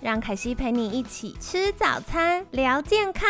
让凯西陪你一起吃早餐，聊健康。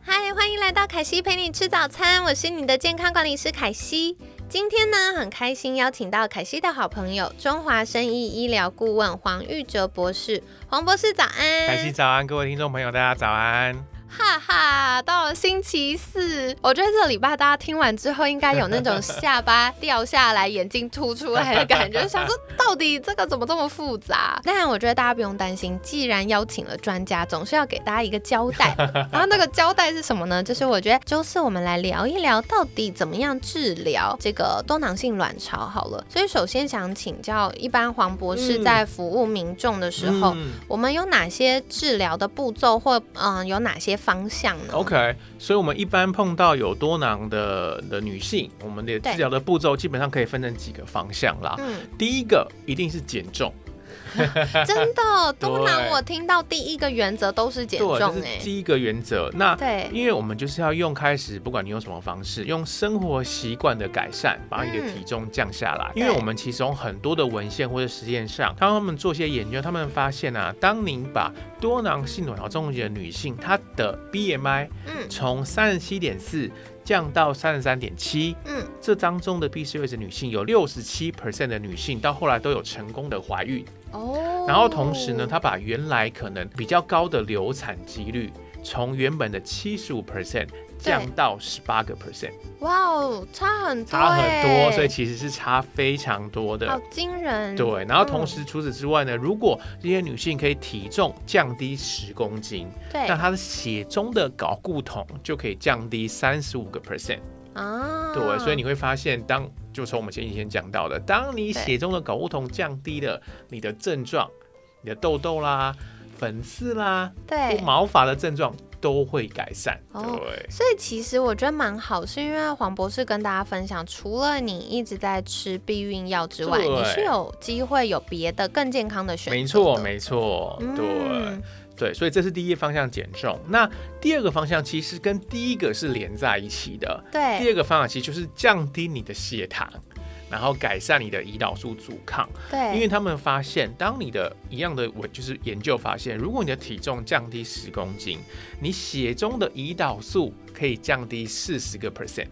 嗨，欢迎来到凯西陪你吃早餐，我是你的健康管理师凯西。今天呢，很开心邀请到凯西的好朋友中华生意医疗顾问黄玉哲博士，黄博士早安。凯西早安，各位听众朋友，大家早安。哈哈，到了星期四，我觉得这个礼拜大家听完之后，应该有那种下巴掉下来、眼睛凸出来的感觉，想说到底这个怎么这么复杂？但我觉得大家不用担心，既然邀请了专家，总是要给大家一个交代。然后那个交代是什么呢？就是我觉得周四我们来聊一聊，到底怎么样治疗这个多囊性卵巢好了。所以首先想请教，一般黄博士在服务民众的时候，我们有哪些治疗的步骤，或嗯有哪些？方向呢？OK，所以我们一般碰到有多囊的的女性，我们的治疗的步骤基本上可以分成几个方向啦。嗯，第一个一定是减重。真的多囊，我听到第一个原则都是减重哎，第一个原则。那对，因为我们就是要用开始，不管你用什么方式，用生活习惯的改善，把你的体重降下来。因为我们其实从很多的文献或者实验上，他们做些研究，他们发现啊，当您把多囊性卵巢症的女性，她的 BMI 嗯从三十七点四。降到三十三点七，嗯，这当中的 B C 位置女性有六十七 percent 的女性到后来都有成功的怀孕。哦，然后同时呢，她把原来可能比较高的流产几率从原本的七十五 percent。降到十八个 percent，哇哦，差很多，差很多，所以其实是差非常多的，好惊人。对，然后同时除此之外呢，如果这些女性可以体重降低十公斤，对，那她的血中的睾固酮就可以降低三十五个 percent 啊。对，所以你会发现，当就从我们前几天讲到的，当你血中的睾固酮降低了，你的症状，你的痘痘啦、粉刺啦、对。毛发的症状。都会改善，对，所以其实我觉得蛮好，是因为黄博士跟大家分享，除了你一直在吃避孕药之外，你是有机会有别的更健康的选择。没错，没错，对，对，所以这是第一方向减重。那第二个方向其实跟第一个是连在一起的，对，第二个方向其实就是降低你的血糖。然后改善你的胰岛素阻抗，对，因为他们发现，当你的一样的我就是研究发现，如果你的体重降低十公斤，你血中的胰岛素可以降低四十个 percent。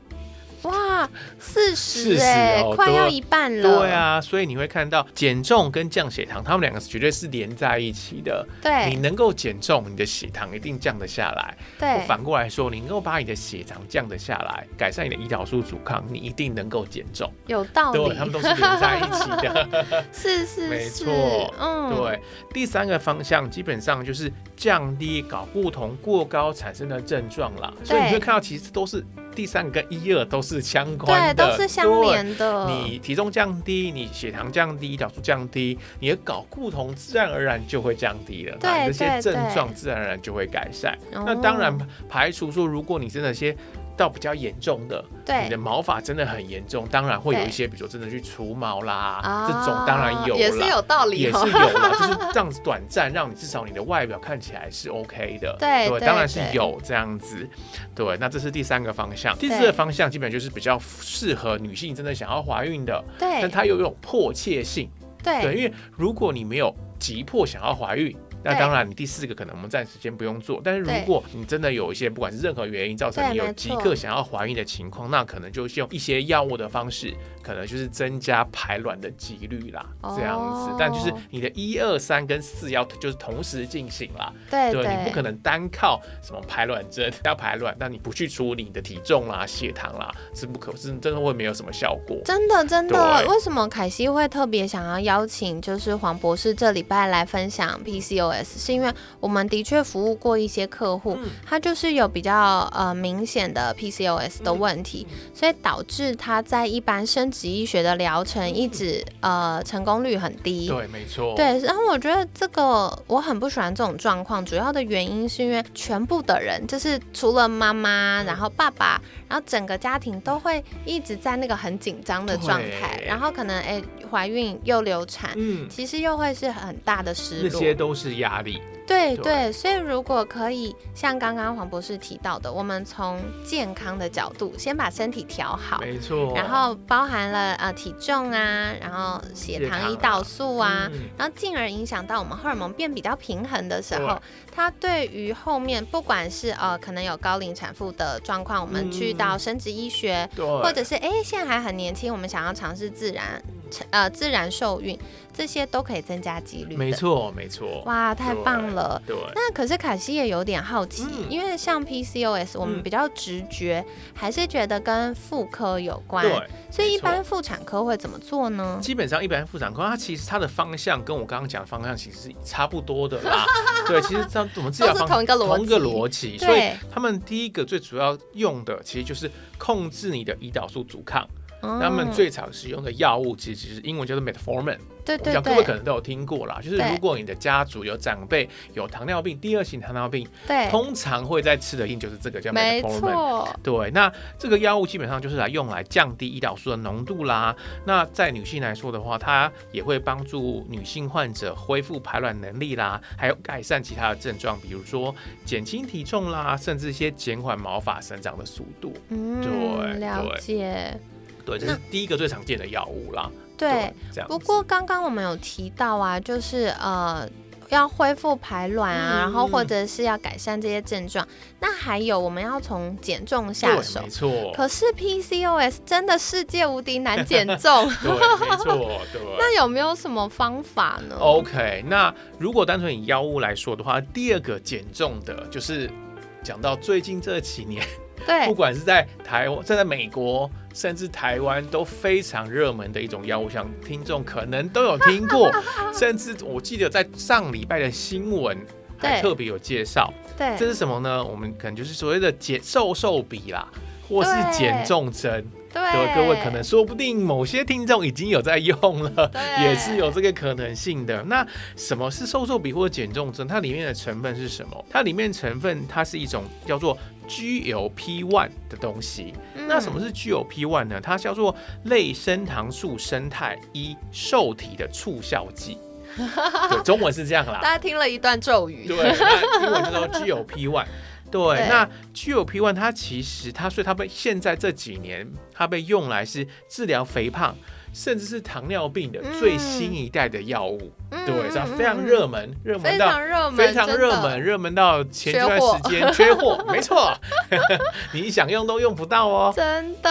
哇，四十哎，快要一半了。对啊，所以你会看到减重跟降血糖，他们两个绝对是连在一起的。对，你能够减重，你的血糖一定降得下来。对，反过来说，你能够把你的血糖降得下来，改善你的胰岛素阻抗，你一定能够减重。有道理，对，他们都是连在一起的。是是，没错。嗯，对。第三个方向基本上就是降低睾固酮过高产生的症状啦。所以你会看到，其实都是。第三个跟一二都是相关的，对，都是相连的。你体重降低，你血糖降低，胰岛素降低，你的睾固酮自然而然就会降低了，那，这些症状自然而然就会改善。那当然排除说，如果你真的些。到比较严重的，对，你的毛发真的很严重，当然会有一些，比如说真的去除毛啦，这种当然有，也是有道理，也是有的，就是这样子短暂，让你至少你的外表看起来是 OK 的，对，当然是有这样子，对，那这是第三个方向，第四个方向基本就是比较适合女性真的想要怀孕的，对，但它又有迫切性，对，因为如果你没有急迫想要怀孕。那当然，你第四个可能我们暂时先不用做。但是如果你真的有一些不管是任何原因造成你有即刻想要怀孕的情况，那可能就是用一些药物的方式，可能就是增加排卵的几率啦，这样子。但就是你的一二三跟四要就是同时进行啦，对，你不可能单靠什么排卵针 要排卵，但你不去处理你的体重啦、血糖啦，是不可是真的会没有什么效果。真的真的，为什么凯西会特别想要邀请就是黄博士这礼拜来分享 PCO？PCOS，是因为我们的确服务过一些客户，他就是有比较呃明显的 PCOS 的问题，所以导致他在一般医学的疗程一直呃成功率很低。对，没错。对，然后我觉得这个我很不喜欢这种状况，主要的原因是因为全部的人，就是除了妈妈，然后爸爸，然后整个家庭都会一直在那个很紧张的状态，然后可能哎怀孕又流产，嗯，其实又会是很大的失落，这些都是压力。对对，所以如果可以像刚刚黄博士提到的，我们从健康的角度先把身体调好，没错，然后包含了呃体重啊，然后血糖、胰岛素啊，然后进而影响到我们荷尔蒙变比较平衡的时候，它对于后面不管是呃可能有高龄产妇的状况，我们去到生殖医学，或者是哎现在还很年轻，我们想要尝试自然。呃，自然受孕这些都可以增加几率。没错，没错。哇，太棒了。对。那可是凯西也有点好奇，因为像 PCOS，我们比较直觉还是觉得跟妇科有关。对。所以一般妇产科会怎么做呢？基本上一般妇产科，它其实它的方向跟我刚刚讲的方向其实是差不多的啦。对，其实这样我们治疗 方同一个同一个逻辑。所以他们第一个最主要用的，其实就是控制你的胰岛素阻抗。他们最常使用的药物其实是英文叫做 metformin。对对对，各位可能都有听过啦，就是如果你的家族有长辈有糖尿病，第二型糖尿病，对，通常会在吃的印就是这个叫 metformin。对，那这个药物基本上就是来用来降低胰岛素的浓度啦。那在女性来说的话，它也会帮助女性患者恢复排卵能力啦，还有改善其他的症状，比如说减轻体重啦，甚至一些减缓毛发生长的速度。嗯，对，了解。对，这是第一个最常见的药物啦。对，这样。不过刚刚我们有提到啊，就是呃，要恢复排卵啊，然后或者是要改善这些症状。那还有，我们要从减重下手。没错。可是 PCOS 真的世界无敌难减重。对，没错。对。那有没有什么方法呢？OK，那如果单纯以药物来说的话，第二个减重的就是讲到最近这几年。对，不管是在台湾、在在美国，甚至台湾都非常热门的一种药物，像听众可能都有听过，甚至我记得在上礼拜的新闻还特别有介绍。对，这是什么呢？我们可能就是所谓的减瘦瘦笔啦，或是减重针。对，各位可能说不定某些听众已经有在用了，也是有这个可能性的。那什么是瘦瘦笔或减重针？它里面的成分是什么？它里面成分它是一种叫做 GLP-1 的东西。那什么是 GLP-1 呢？它叫做类升糖素生态一受体的促效剂。对，中文是这样啦。大家听了一段咒语。对，那英文叫做 GLP-1。对，那 GLP-1 它其实它，所以它被现在这几年它被用来是治疗肥胖，甚至是糖尿病的最新一代的药物。对，它非常热门，热门到非常热门，热门到前一段时间缺货，没错，你想用都用不到哦。真的。对，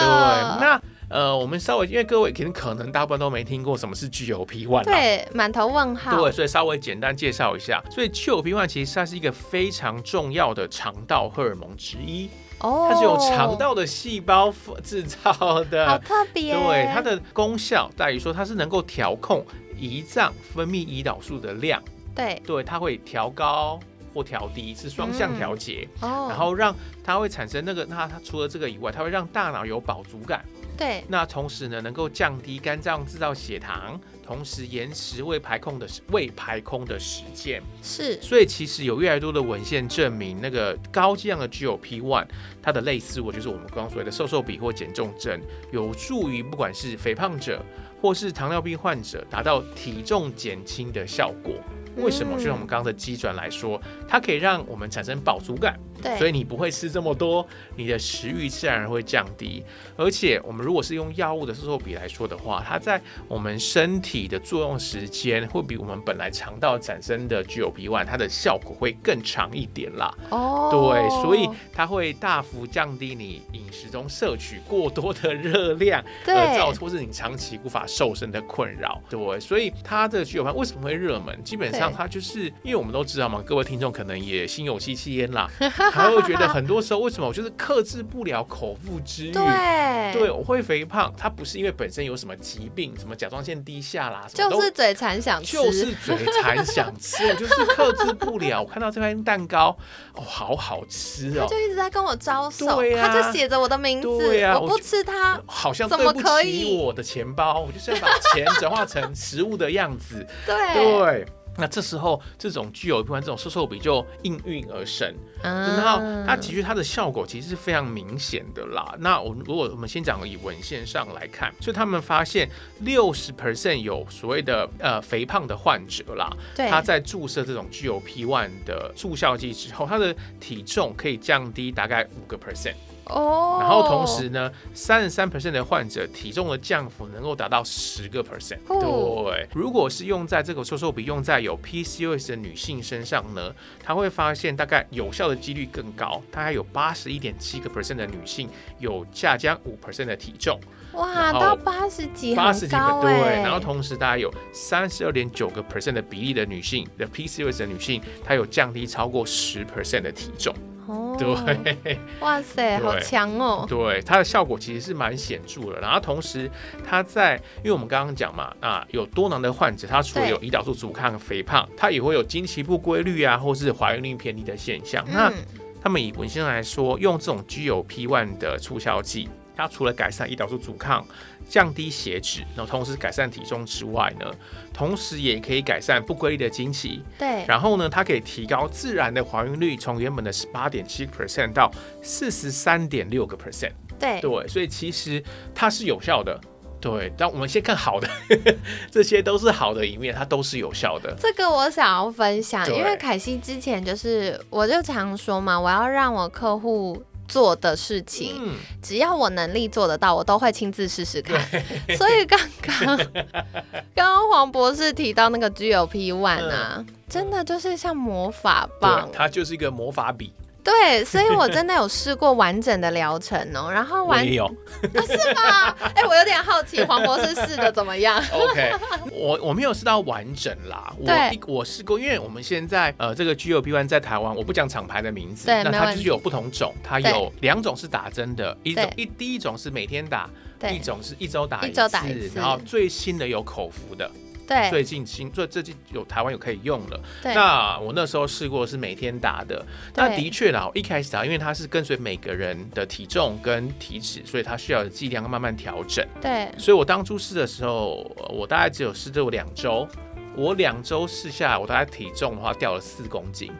那。呃，我们稍微因为各位可能可能大部分都没听过什么是 GLP-1，对，满头问号。对，所以稍微简单介绍一下。所以 GLP-1 其实它是一个非常重要的肠道荷尔蒙之一，哦，它是由肠道的细胞制造的，好特别。对，它的功效在于说它是能够调控胰脏分泌胰岛素的量，对，对，它会调高或调低，是双向调节，哦，然后让它会产生那个，那它除了这个以外，它会让大脑有饱足感。对，那同时呢，能够降低肝脏制造血糖，同时延迟胃排空的胃排空的时间。是，所以其实有越来越多的文献证明，那个高剂量的 GLP-1，它的类似物就是我们刚刚所谓的瘦瘦比或减重针，有助于不管是肥胖者或是糖尿病患者达到体重减轻的效果。为什么？就像我们刚刚的鸡转来说，它可以让我们产生饱足感。所以你不会吃这么多，你的食欲自然会降低。而且我们如果是用药物的瘦瘦比来说的话，它在我们身体的作用时间会比我们本来肠道产生的 GLP-1 它的效果会更长一点啦。哦，对，所以它会大幅降低你饮食中摄取过多的热量，而造或是你长期无法瘦身的困扰。对，所以它的 GLP-1 为什么会热门？基本上上它就是因为我们都知道嘛，各位听众可能也心有戚戚焉啦，还会觉得很多时候为什么我就是克制不了口腹之欲？对，对，我会肥胖，它不是因为本身有什么疾病，什么甲状腺低下啦，就是嘴馋想吃，就是嘴馋想吃，我就是克制不了。我看到这块蛋糕，哦，好好吃哦，他就一直在跟我招手，他就写着我的名字，我不吃它，好像对不起我的钱包，我就是要把钱转化成食物的样子，对对。那这时候，这种具有一般这种瘦瘦笔就应运而生，然后它其实它的效果其实是非常明显的啦。那我如果我们先讲以文献上来看，所以他们发现六十 percent 有所谓的呃肥胖的患者啦，他在注射这种具有 P one 的助效剂之后，他的体重可以降低大概五个 percent。哦，然后同时呢，三十三 percent 的患者体重的降幅能够达到十个 percent。对，如果是用在这个瘦瘦比用在有 PCOS 的女性身上呢，她会发现大概有效的几率更高，大概有八十一点七个 percent 的女性有下降五 percent 的体重。哇，到八十几，八十几个对。然后同时大概有三十二点九个 percent 的比例的女性的 PCOS 的女性，她有降低超过十 percent 的体重。对，哇塞，好强哦！对，它的效果其实是蛮显著的。然后同时，它在因为我们刚刚讲嘛，啊，有多囊的患者，他除了有胰岛素阻抗、肥胖，他也会有经期不规律啊，或是怀孕率偏低的现象。那他们以文献来说，用这种具有 P one 的促销剂，它除了改善胰岛素阻抗。降低血脂，然后同时改善体重之外呢，同时也可以改善不规律的经期。对。然后呢，它可以提高自然的怀孕率，从原本的十八点七 percent 到四十三点六个 percent。对。对，所以其实它是有效的。对。但我们先看好的，这些都是好的一面，它都是有效的。这个我想要分享，因为凯西之前就是，我就常说嘛，我要让我客户。做的事情，只要我能力做得到，我都会亲自试试看。所以刚刚 刚刚黄博士提到那个 GOP One 啊，真的就是像魔法棒，它就是一个魔法笔。对，所以我真的有试过完整的疗程哦，然后完有，是吗？哎，我有点好奇黄博士试的怎么样？OK，我我没有试到完整啦，我我试过，因为我们现在呃这个 G O P One 在台湾，我不讲厂牌的名字，那它就是有不同种，它有两种是打针的，一种一第一种是每天打，一种是一周打一次，然后最新的有口服的。最近新最最近有台湾有可以用了。那我那时候试过是每天打的。那的确啦，一开始打，因为它是跟随每个人的体重跟体脂，所以它需要剂量慢慢调整。对。所以我当初试的时候，我大概只有试这两周。我两周试下来，我大概体重的话掉了四公斤。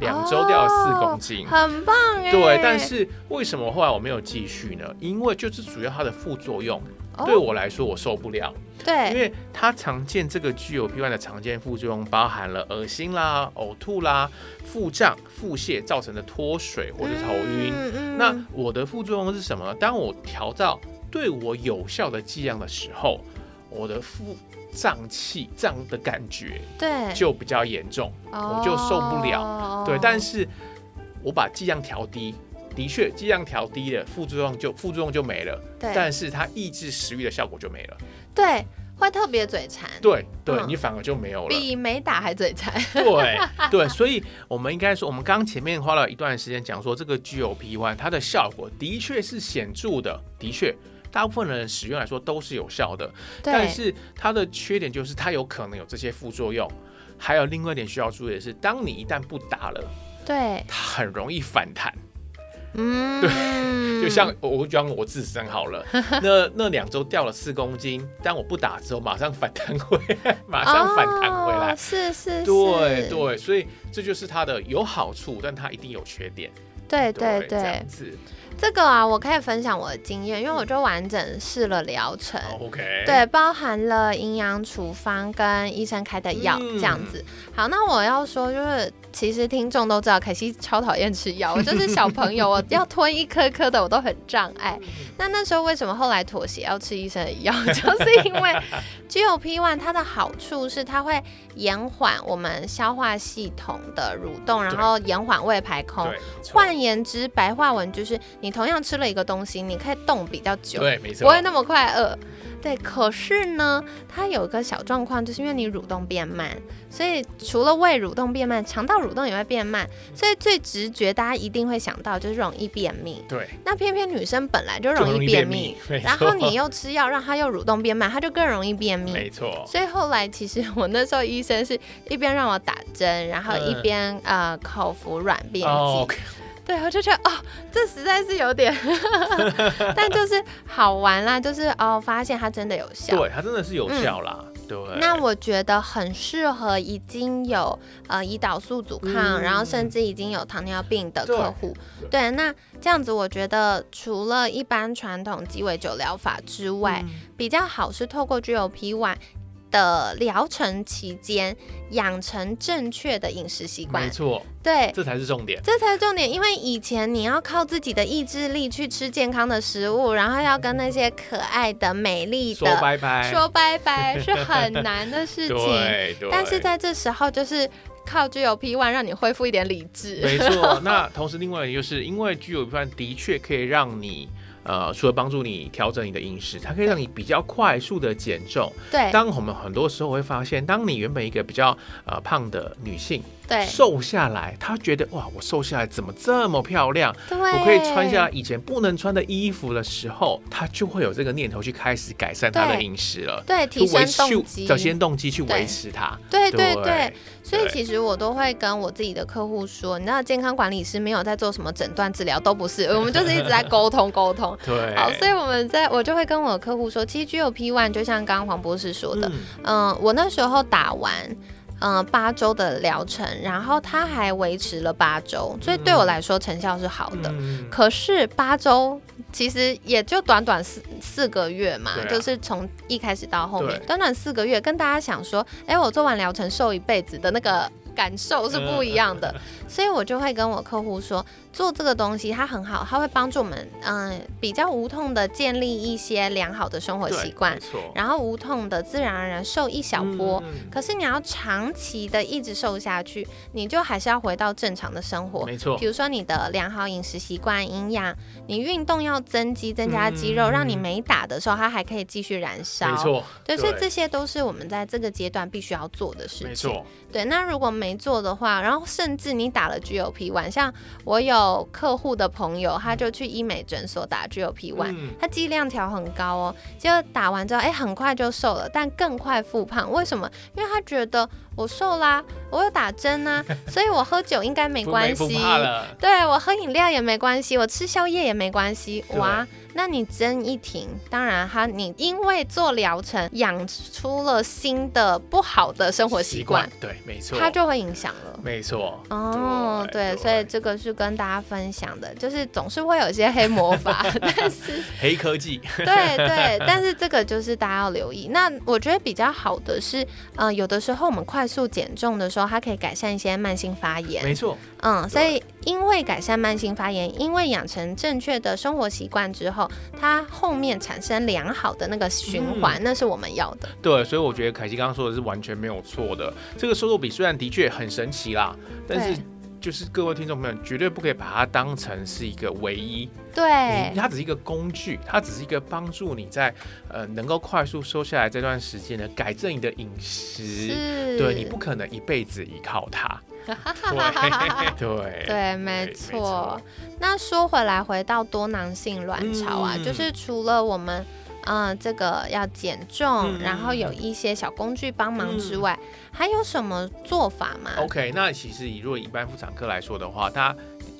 两周掉了四公斤，很棒哎。对，但是为什么后来我没有继续呢？因为就是主要它的副作用。对我来说，我受不了。对，因为它常见这个具有 P one 的常见副作用，包含了恶心啦、呕吐啦、腹胀、腹泻造成的脱水或者头晕。那我的副作用是什么？当我调到对我有效的剂量的时候，我的腹胀气胀的感觉，对，就比较严重，我就受不了。对，但是我把剂量调低。的确，剂量调低了，副作用就副作用就没了。对，但是它抑制食欲的效果就没了。对，会特别嘴馋。对，对你反而就没有了，比没打还嘴馋。对，对，所以我们应该说，我们刚刚前面花了一段时间讲说，这个 GOP one 它的效果的确是显著的，的确，大部分人使用来说都是有效的。但是它的缺点就是它有可能有这些副作用。还有另外一点需要注意的是，当你一旦不打了，对，它很容易反弹。嗯，对，就像我讲我自身好了，那那两周掉了四公斤，但我不打之后马上反弹回来，马上反弹回来，是是，对对，所以这就是它的有好处，但它一定有缺点，对对对。这个啊，我可以分享我的经验，因为我就完整试了疗程，OK，对，包含了营养处方跟医生开的药这样子。好，那我要说就是，其实听众都知道，可惜超讨厌吃药，我就是小朋友，我要吞一颗颗的我都很障碍。那那时候为什么后来妥协要吃医生的药，就是因为 G O P One 它的好处是它会延缓我们消化系统的蠕动，然后延缓胃排空。换言之，白话文就是。你同样吃了一个东西，你可以动比较久，对，没错，不会那么快饿。对，可是呢，它有一个小状况，就是因为你蠕动变慢，所以除了胃蠕动变慢，肠道蠕动也会变慢，所以最直觉大家一定会想到就是容易便秘。对，那偏偏女生本来就容易便秘，然后你又吃药让它又蠕动变慢，它就更容易便秘。没错。所以后来其实我那时候医生是一边让我打针，然后一边呃口服软便剂。对，我就觉得哦，这实在是有点，但就是好玩啦，就是哦，发现它真的有效，对，它真的是有效啦。对，那我觉得很适合已经有呃胰岛素阻抗，然后甚至已经有糖尿病的客户。对，那这样子我觉得除了一般传统鸡尾酒疗法之外，比较好是透过 one。的疗程期间，养成正确的饮食习惯，没错，对，这才是重点，这才是重点。因为以前你要靠自己的意志力去吃健康的食物，然后要跟那些可爱的、美丽的说拜拜，说拜拜是很难的事情。对，但是在这时候，就是靠具有 P One 让你恢复一点理智。没错，那同时另外就是因为具有 P One 的确可以让你。呃，除了帮助你调整你的饮食，它可以让你比较快速的减重。对，当我们很多时候会发现，当你原本一个比较呃胖的女性。对，瘦下来，他觉得哇，我瘦下来怎么这么漂亮？我可以穿下以前不能穿的衣服的时候，他就会有这个念头去开始改善他的饮食了。对，提升动机，找先动机去维持它。对对对，所以其实我都会跟我自己的客户说，你知道，健康管理师没有在做什么诊断治疗，都不是，我们就是一直在沟通沟通。对，好，所以我们在我就会跟我的客户说，其实 G O P One 就像刚刚黄博士说的，嗯，我那时候打完。嗯，八周的疗程，然后它还维持了八周，所以对我来说成效是好的。可是八周其实也就短短四四个月嘛，就是从一开始到后面，短短四个月，跟大家想说，哎，我做完疗程瘦一辈子的那个。感受是不一样的，所以我就会跟我客户说，做这个东西它很好，它会帮助我们，嗯，比较无痛的建立一些良好的生活习惯，然后无痛的自然而然瘦一小波。可是你要长期的一直瘦下去，你就还是要回到正常的生活，没错。比如说你的良好饮食习惯、营养，你运动要增肌、增加肌肉，让你没打的时候它还可以继续燃烧，没错。对，所以这些都是我们在这个阶段必须要做的事情，没错。对，那如果没做的话，然后甚至你打了 GOP one，像我有客户的朋友，他就去医美诊所打 GOP one，他剂量调很高哦，结果打完之后，哎，很快就瘦了，但更快复胖，为什么？因为他觉得我瘦啦，我有打针啊，所以我喝酒应该没关系，对我喝饮料也没关系，我吃宵夜也没关系，哇。那你针一停，当然哈，你因为做疗程养出了新的不好的生活习惯，对，没错，它就会影响了，没错。哦，对，所以这个是跟大家分享的，就是总是会有一些黑魔法，但是黑科技，对对，但是这个就是大家要留意。那我觉得比较好的是，嗯，有的时候我们快速减重的时候，它可以改善一些慢性发炎，没错，嗯，所以因为改善慢性发炎，因为养成正确的生活习惯之后。它后面产生良好的那个循环，那是我们要的。对，所以我觉得凯西刚刚说的是完全没有错的。这个收入比虽然的确很神奇啦，但是就是各位听众朋友绝对不可以把它当成是一个唯一。对，它只是一个工具，它只是一个帮助你在呃能够快速瘦下来这段时间呢，改正你的饮食。对，你不可能一辈子依靠它。对对，没错。那说回来，回到多囊性卵巢啊，就是除了我们嗯这个要减重，然后有一些小工具帮忙之外，还有什么做法吗？OK，那其实以如果一般妇产科来说的话，它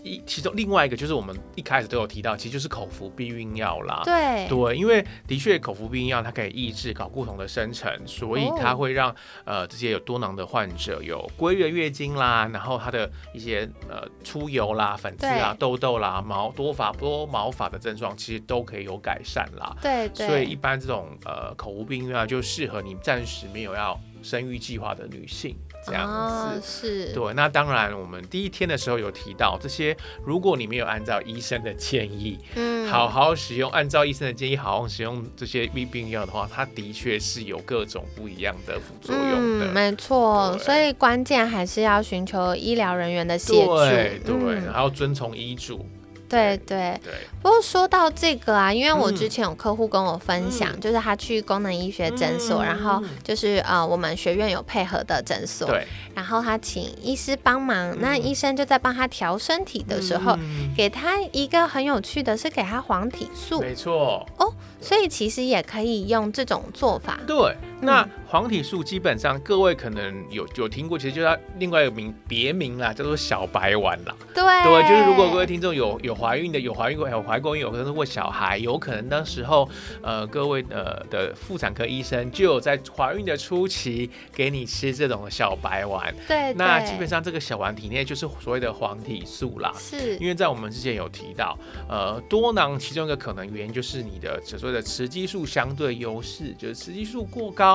一其中另外一个就是我们一开始都有提到，其实就是口服避孕药啦。对对，因为的确口服避孕药它可以抑制睾固酮的生成，所以它会让呃这些有多囊的患者有规律的月经啦，然后它的一些呃出油啦、粉刺啊、痘痘啦、毛多发多毛发的症状，其实都可以有改善啦。对对。所以一般这种呃口服避孕药就适合你暂时没有要生育计划的女性。这样子是对，那当然，我们第一天的时候有提到这些，如果你没有按照医生的建议，嗯，好好使用，按照医生的建议好好使用这些避病药的话，它的确是有各种不一样的副作用的，没错。所以关键还是要寻求医疗人员的协助，对对，然后遵从医嘱。对对对。不过说到这个啊，因为我之前有客户跟我分享，就是他去功能医学诊所，然后就是呃我们学院有配合的诊所，对。然后他请医师帮忙，那医生就在帮他调身体的时候，给他一个很有趣的是给他黄体素，没错哦。所以其实也可以用这种做法。对，那黄体素基本上各位可能有有听过，其实就它另外一个名别名啦，叫做小白丸啦。对，对，就是如果各位听众有有怀孕的，有怀孕过，有怀过孕，有可能过小孩，有可能当时候呃各位呃的妇产科医生就有在怀孕的初期给你吃这种小白丸。对，那基本上这个小丸体内就是所谓的黄体素啦。是，因为在我们之前有提到，呃，多囊其中一个可能原因就是你的所谓的雌激素相对优势，就是雌激素过高，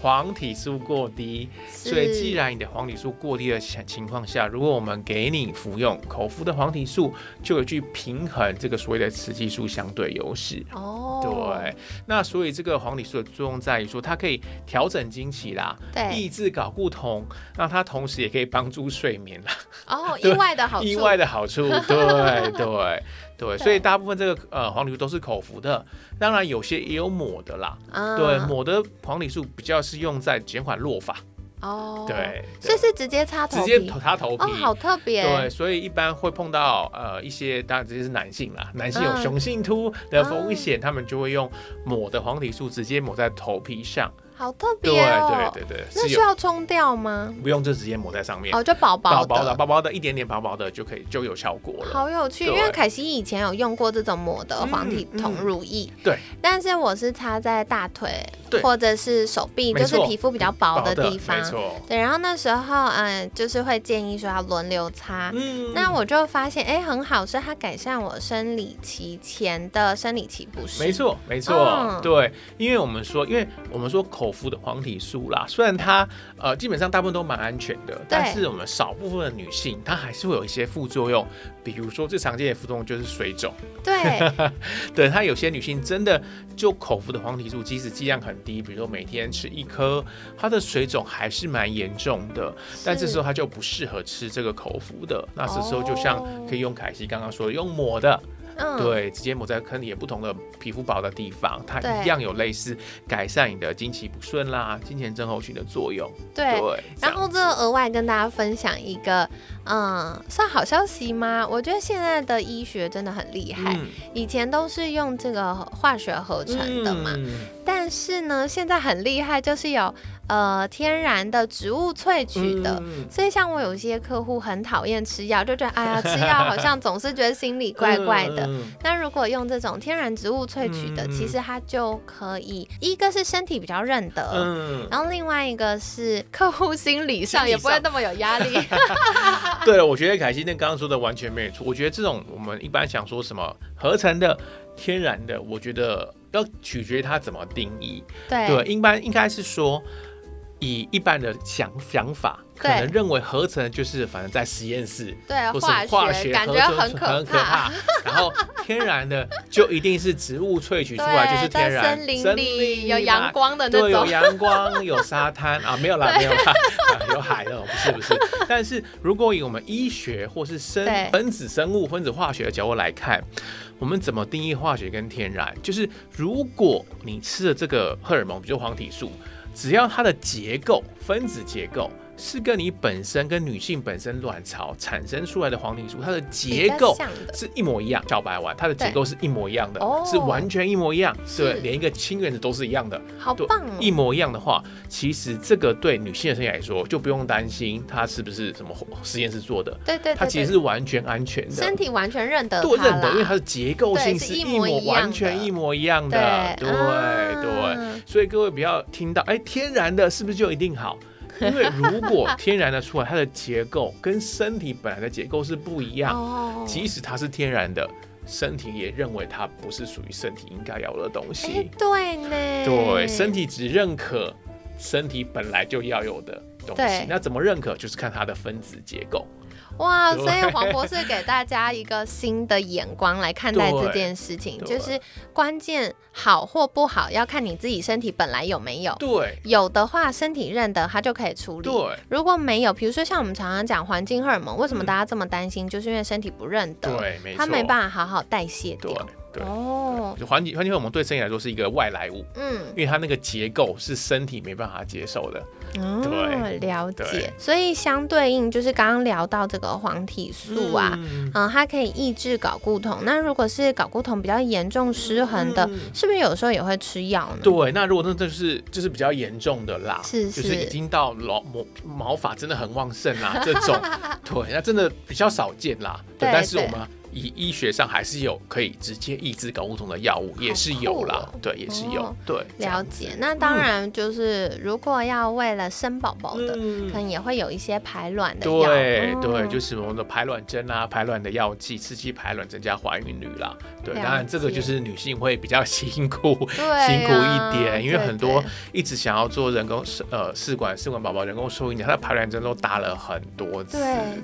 黄体素过低。所以既然你的黄体素过低的情况下，如果我们给你服用口服的黄体素，就有去平衡这个所谓的雌激素相对优势。哦，对。那所以这个黄体素的作用在于说，它可以调整经期啦，对，抑制睾固酮，那它同时也可以帮助睡眠啦。哦，意外的好处，意外的好处，对对。对，所以大部分这个呃黄体素都是口服的，当然有些也有抹的啦。对，抹的黄体素比较是用在减缓落发。哦，对，所以是直接擦头皮，直接擦头皮，好特别。对，所以一般会碰到呃一些，当然直接是男性啦，男性有雄性秃的风险，他们就会用抹的黄体素直接抹在头皮上。好特别哦！对对对对，那需要冲掉吗？不用，就直接抹在上面。哦，就薄薄的、薄薄的，一点点薄薄的就可以就有效果了。好有趣，因为凯西以前有用过这种抹的黄体酮乳液，对。但是我是擦在大腿或者是手臂，就是皮肤比较薄的地方。没错。对，然后那时候嗯，就是会建议说要轮流擦。嗯。那我就发现，哎，很好，是它改善我生理期前的生理期不适。没错，没错。对，因为我们说，因为我们说口。敷的黄体素啦，虽然它呃基本上大部分都蛮安全的，但是我们少部分的女性，她还是会有一些副作用，比如说最常见的副作用就是水肿。对，对，她有些女性真的就口服的黄体素，即使剂量很低，比如说每天吃一颗，她的水肿还是蛮严重的。但这时候她就不适合吃这个口服的，那这时候就像可以用凯西刚刚说的，用抹的。对，直接抹在坑里，不同的皮肤薄的地方，它一样有类似改善你的经期不顺啦、金钱症候群的作用。对，然后这额外跟大家分享一个，嗯，算好消息吗？我觉得现在的医学真的很厉害，以前都是用这个化学合成的嘛，但是呢，现在很厉害，就是有。呃，天然的植物萃取的，所以像我有些客户很讨厌吃药，就觉得哎呀，吃药好像总是觉得心里 怪怪的。那如果用这种天然植物萃取的，其实它就可以，一个是身体比较认得，然后另外一个是客户心理上也不会那么有压力。对了，我觉得凯西那刚刚说的完全没有错。我觉得这种我们一般想说什么合成的、天然的，我觉得要取决于它怎么定义。对，一般应该是说。以一般的想想法，可能认为合成就是反正在实验室，对，或是化学感觉很可怕。然后天然的就一定是植物萃取出来就是天然，森林里有阳光的那种，有阳光有沙滩啊，没有啦，没有啦，有海那种，不是不是。但是如果以我们医学或是生分子生物、分子化学的角度来看，我们怎么定义化学跟天然？就是如果你吃的这个荷尔蒙，比如黄体素。只要它的结构，分子结构。是跟你本身跟女性本身卵巢产生出来的黄体素，它的结构是一模一样。小白丸它的结构是一模一样的，是完全一模一样。对，连一个氢原子都是一样的。好棒！一模一样的话，其实这个对女性的身体来说就不用担心它是不是什么实验室做的。对对，它其实是完全安全的，身体完全认得对，认得，因为它的结构性是一模完全一模一样的。对对，所以各位不要听到哎，天然的是不是就一定好？因为如果天然的出来，它的结构跟身体本来的结构是不一样，即使它是天然的，身体也认为它不是属于身体应该要的东西。对呢，对，身体只认可身体本来就要有的东西。那怎么认可？就是看它的分子结构。哇，所以黄博士给大家一个新的眼光来看待这件事情，就是关键好或不好要看你自己身体本来有没有。对，有的话身体认得，它就可以处理。对，如果没有，比如说像我们常常讲环境荷尔蒙，为什么大家这么担心？就是因为身体不认得，对，没错，它没办法好好代谢掉。哦，环境环境荷尔蒙对身体来说是一个外来物，嗯，因为它那个结构是身体没办法接受的。哦，了解。所以相对应就是刚刚聊到这个黄体素啊，嗯，它可以抑制睾固酮。那如果是睾固酮比较严重失衡的，是不是有时候也会吃药呢？对，那如果那这是就是比较严重的啦，是是，就是已经到毛毛毛发真的很旺盛啦，这种，对，那真的比较少见啦。对，但是我们。医医学上还是有可以直接抑制睾固酮的药物，也是有了，对，也是有，对，了解。那当然就是如果要为了生宝宝的，可能也会有一些排卵的药，对对，就是我们的排卵针啊、排卵的药剂，刺激排卵，增加怀孕率啦。对，当然这个就是女性会比较辛苦，辛苦一点，因为很多一直想要做人工呃试管试管宝宝人工受孕的，她的排卵针都打了很多次，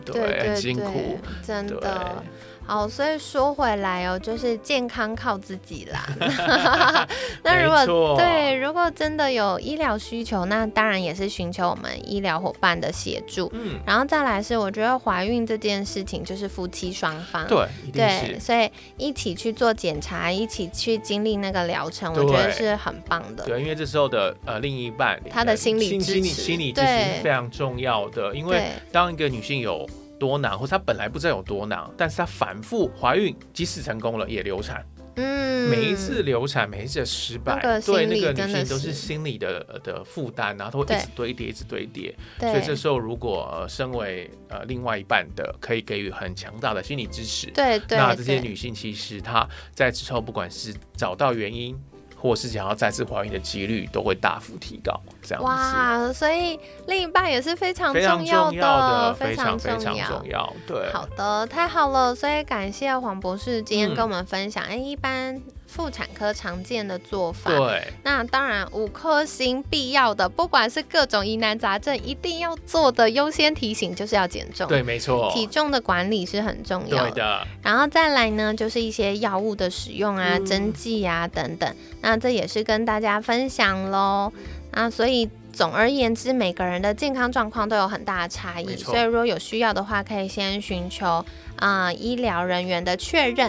对，很辛苦，真的。好，所以说回来哦，就是健康靠自己啦。那如果对，如果真的有医疗需求，那当然也是寻求我们医疗伙伴的协助。嗯，然后再来是，我觉得怀孕这件事情就是夫妻双方对对，所以一起去做检查，一起去经历那个疗程，我觉得是很棒的。对，因为这时候的呃另一半他的心理支持，心理支持是非常重要的。因为当一个女性有多囊，或者她本来不知道有多囊，但是她反复怀孕，即使成功了也流产。嗯，每一次流产，每一次的失败，对那个女性都是心理的的负担，然后会一直堆叠，一直堆叠。所以这时候，如果身为呃另外一半的，可以给予很强大的心理支持。对对，那这些女性其实她在之后，不管是找到原因。或是想要再次怀孕的几率都会大幅提高，这样子。哇，所以另一半也是非常重要的，非常非常重要。对，好的，太好了，所以感谢黄博士今天跟我们分享。哎，一般。妇产科常见的做法，对，那当然五颗星必要的，不管是各种疑难杂症，一定要做的优先提醒就是要减重，对，没错，体重的管理是很重要。的。然后再来呢，就是一些药物的使用啊、针剂啊等等，那这也是跟大家分享喽。啊，所以总而言之，每个人的健康状况都有很大的差异，所以如果有需要的话，可以先寻求。啊，医疗人员的确认，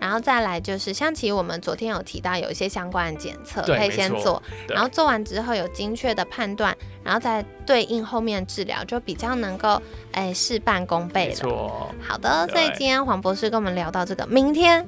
然后再来就是，像其实我们昨天有提到有一些相关的检测可以先做，然后做完之后有精确的判断，然后再对应后面治疗，就比较能够哎事半功倍了。好的，所以今天黄博士跟我们聊到这个，明天。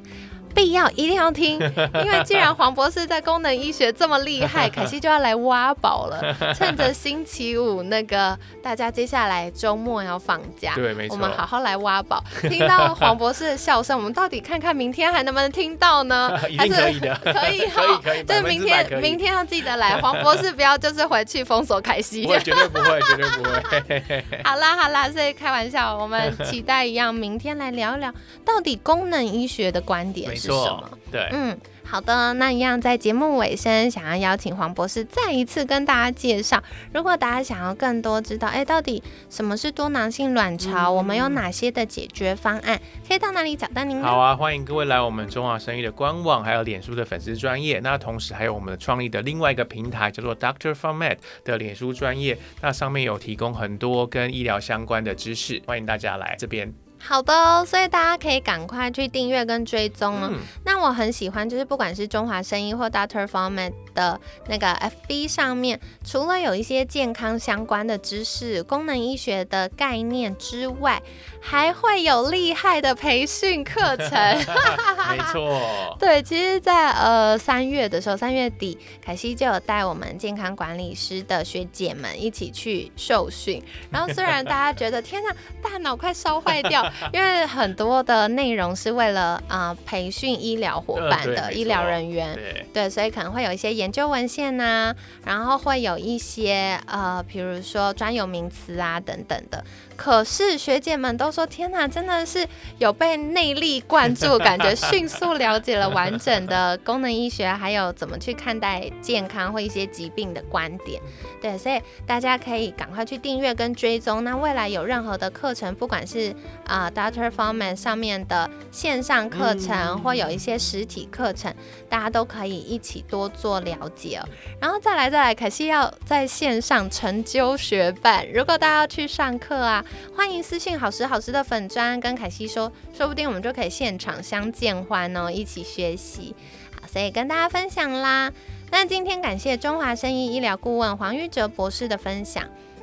必要一定要听，因为既然黄博士在功能医学这么厉害，凯西就要来挖宝了。趁着星期五那个大家接下来周末要放假，对，没错，我们好好来挖宝。听到黄博士的笑声，我们到底看看明天还能不能听到呢？还是可以的，可以，可以，可以。就是明天，明天要记得来。黄博士不要就是回去封锁凯西，绝对不会，绝对不会。好啦，好啦，所以开玩笑，我们期待一样，明天来聊一聊到底功能医学的观点。是什么？对，嗯，好的，那一样在节目尾声，想要邀请黄博士再一次跟大家介绍，如果大家想要更多知道，哎，到底什么是多囊性卵巢，我们有哪些的解决方案，可以到哪里找到您？好啊，欢迎各位来我们中华生育的官网，还有脸书的粉丝专业，那同时还有我们的创立的另外一个平台，叫做 Doctor Format 的脸书专业，那上面有提供很多跟医疗相关的知识，欢迎大家来这边。好的，所以大家可以赶快去订阅跟追踪哦。那我很喜欢，就是不管是中华声音或 Doctor Format 的那个 FB 上面，除了有一些健康相关的知识、功能医学的概念之外，还会有厉害的培训课程。没错，对，其实，在呃三月的时候，三月底，凯西就有带我们健康管理师的学姐们一起去受训。然后虽然大家觉得天哪，大脑快烧坏掉。因为很多的内容是为了啊培训医疗伙伴的医疗人员，对，所以可能会有一些研究文献呐，然后会有一些呃，比如说专有名词啊等等的。可是学姐们都说，天哪，真的是有被内力灌注，感觉 迅速了解了完整的功能医学，还有怎么去看待健康或一些疾病的观点。对，所以大家可以赶快去订阅跟追踪。那未来有任何的课程，不管是啊 Doctor Forman 上面的线上课程，或有一些实体课程，大家都可以一起多做了解。然后再来再来，可惜要在线上成就学伴。如果大家要去上课啊。欢迎私信好时好时的粉砖跟凯西说，说不定我们就可以现场相见欢哦，一起学习。好，所以跟大家分享啦。那今天感谢中华生医医疗顾问黄玉哲博士的分享，